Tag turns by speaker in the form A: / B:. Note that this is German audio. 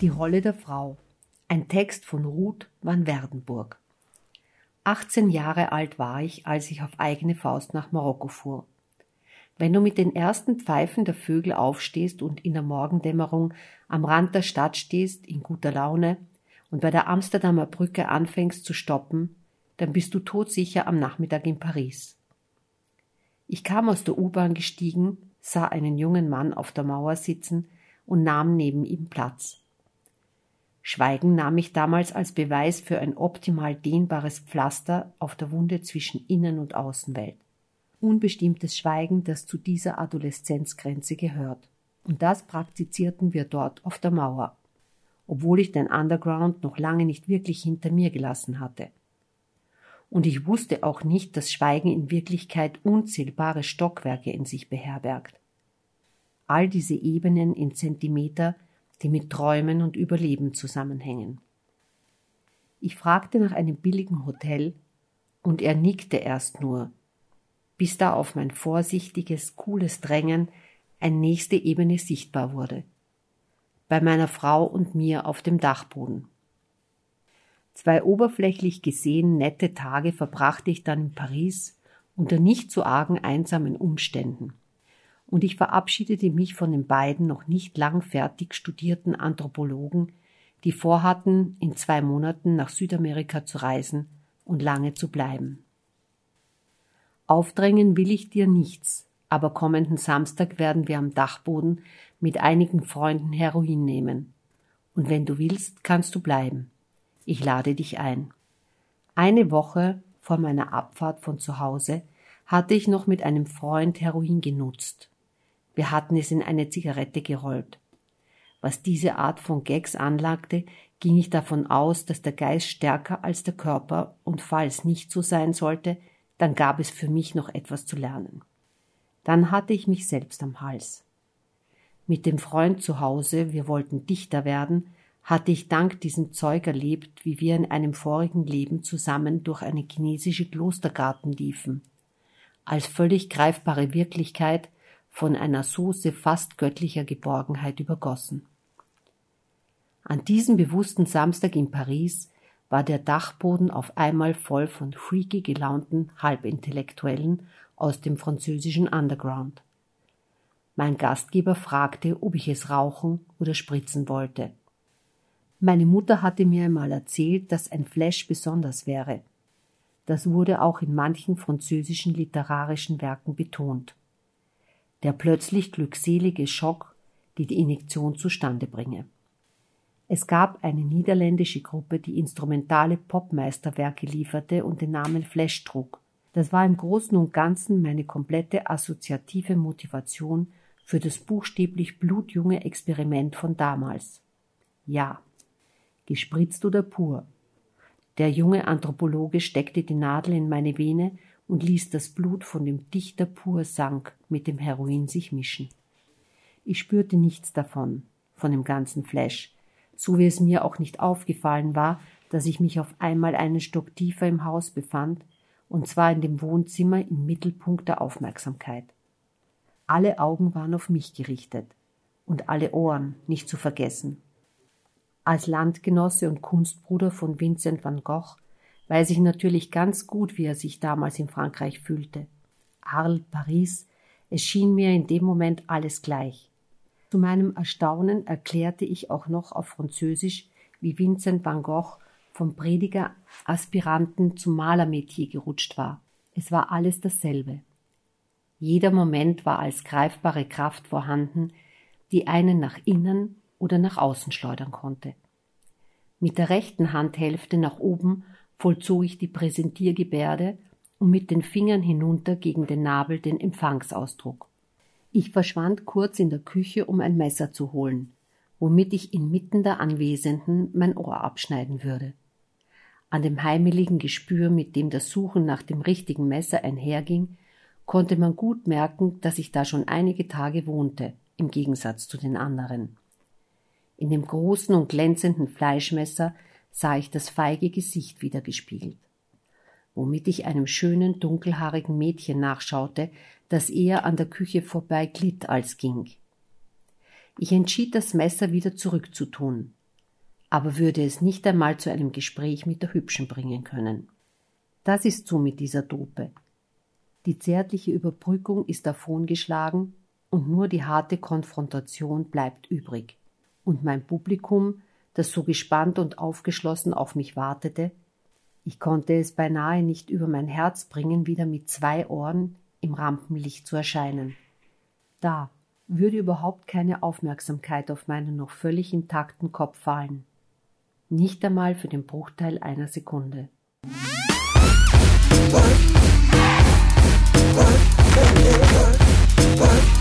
A: Die Rolle der Frau. Ein Text von Ruth van Werdenburg. 18 Jahre alt war ich, als ich auf eigene Faust nach Marokko fuhr. Wenn du mit den ersten Pfeifen der Vögel aufstehst und in der Morgendämmerung am Rand der Stadt stehst, in guter Laune, und bei der Amsterdamer Brücke anfängst zu stoppen, dann bist du todsicher am Nachmittag in Paris. Ich kam aus der U-Bahn gestiegen, sah einen jungen Mann auf der Mauer sitzen und nahm neben ihm Platz. Schweigen nahm ich damals als Beweis für ein optimal dehnbares Pflaster auf der Wunde zwischen Innen- und Außenwelt. Unbestimmtes Schweigen, das zu dieser Adoleszenzgrenze gehört. Und das praktizierten wir dort auf der Mauer, obwohl ich den Underground noch lange nicht wirklich hinter mir gelassen hatte. Und ich wusste auch nicht, dass Schweigen in Wirklichkeit unzählbare Stockwerke in sich beherbergt. All diese Ebenen in Zentimeter die mit Träumen und Überleben zusammenhängen. Ich fragte nach einem billigen Hotel und er nickte erst nur, bis da auf mein vorsichtiges, cooles Drängen eine nächste Ebene sichtbar wurde. Bei meiner Frau und mir auf dem Dachboden. Zwei oberflächlich gesehen nette Tage verbrachte ich dann in Paris unter nicht zu argen einsamen Umständen und ich verabschiedete mich von den beiden noch nicht lang fertig studierten Anthropologen, die vorhatten, in zwei Monaten nach Südamerika zu reisen und lange zu bleiben. Aufdrängen will ich dir nichts, aber kommenden Samstag werden wir am Dachboden mit einigen Freunden Heroin nehmen. Und wenn du willst, kannst du bleiben. Ich lade dich ein. Eine Woche vor meiner Abfahrt von zu Hause hatte ich noch mit einem Freund Heroin genutzt. Wir hatten es in eine Zigarette gerollt. Was diese Art von Gags anlagte, ging ich davon aus, dass der Geist stärker als der Körper und falls nicht so sein sollte, dann gab es für mich noch etwas zu lernen. Dann hatte ich mich selbst am Hals. Mit dem Freund zu Hause, wir wollten Dichter werden, hatte ich dank diesem Zeug erlebt, wie wir in einem vorigen Leben zusammen durch eine chinesische Klostergarten liefen. Als völlig greifbare Wirklichkeit von einer Soße fast göttlicher Geborgenheit übergossen. An diesem bewussten Samstag in Paris war der Dachboden auf einmal voll von freaky gelaunten Halbintellektuellen aus dem französischen Underground. Mein Gastgeber fragte, ob ich es rauchen oder spritzen wollte. Meine Mutter hatte mir einmal erzählt, dass ein Flash besonders wäre. Das wurde auch in manchen französischen literarischen Werken betont der plötzlich glückselige Schock, die die Injektion zustande bringe. Es gab eine niederländische Gruppe, die instrumentale Popmeisterwerke lieferte und den Namen Flash trug. Das war im Großen und Ganzen meine komplette assoziative Motivation für das buchstäblich blutjunge Experiment von damals. Ja, gespritzt oder pur. Der junge Anthropologe steckte die Nadel in meine Vene und ließ das Blut von dem Dichter pur sank mit dem Heroin sich mischen. Ich spürte nichts davon, von dem ganzen Flash, so wie es mir auch nicht aufgefallen war, dass ich mich auf einmal einen Stock tiefer im Haus befand, und zwar in dem Wohnzimmer im Mittelpunkt der Aufmerksamkeit. Alle Augen waren auf mich gerichtet und alle Ohren nicht zu vergessen. Als Landgenosse und Kunstbruder von Vincent van Gogh weiß ich natürlich ganz gut, wie er sich damals in Frankreich fühlte. Arles, Paris, es schien mir in dem Moment alles gleich. Zu meinem Erstaunen erklärte ich auch noch auf Französisch, wie Vincent van Gogh vom Prediger Aspiranten zum Malermetier gerutscht war. Es war alles dasselbe. Jeder Moment war als greifbare Kraft vorhanden, die einen nach innen oder nach außen schleudern konnte. Mit der rechten Handhälfte nach oben vollzog ich die Präsentiergebärde und mit den Fingern hinunter gegen den Nabel den Empfangsausdruck. Ich verschwand kurz in der Küche, um ein Messer zu holen, womit ich inmitten der Anwesenden mein Ohr abschneiden würde. An dem heimeligen Gespür, mit dem das Suchen nach dem richtigen Messer einherging, konnte man gut merken, dass ich da schon einige Tage wohnte, im Gegensatz zu den anderen. In dem großen und glänzenden Fleischmesser sah ich das feige Gesicht wiedergespiegelt, womit ich einem schönen, dunkelhaarigen Mädchen nachschaute, das eher an der Küche vorbei glitt als ging. Ich entschied, das Messer wieder zurückzutun, aber würde es nicht einmal zu einem Gespräch mit der Hübschen bringen können. Das ist so mit dieser Dope. Die zärtliche Überbrückung ist davongeschlagen und nur die harte Konfrontation bleibt übrig. Und mein Publikum, das so gespannt und aufgeschlossen auf mich wartete, ich konnte es beinahe nicht über mein Herz bringen, wieder mit zwei Ohren im Rampenlicht zu erscheinen. Da würde überhaupt keine Aufmerksamkeit auf meinen noch völlig intakten Kopf fallen. Nicht einmal für den Bruchteil einer Sekunde. What? What? What?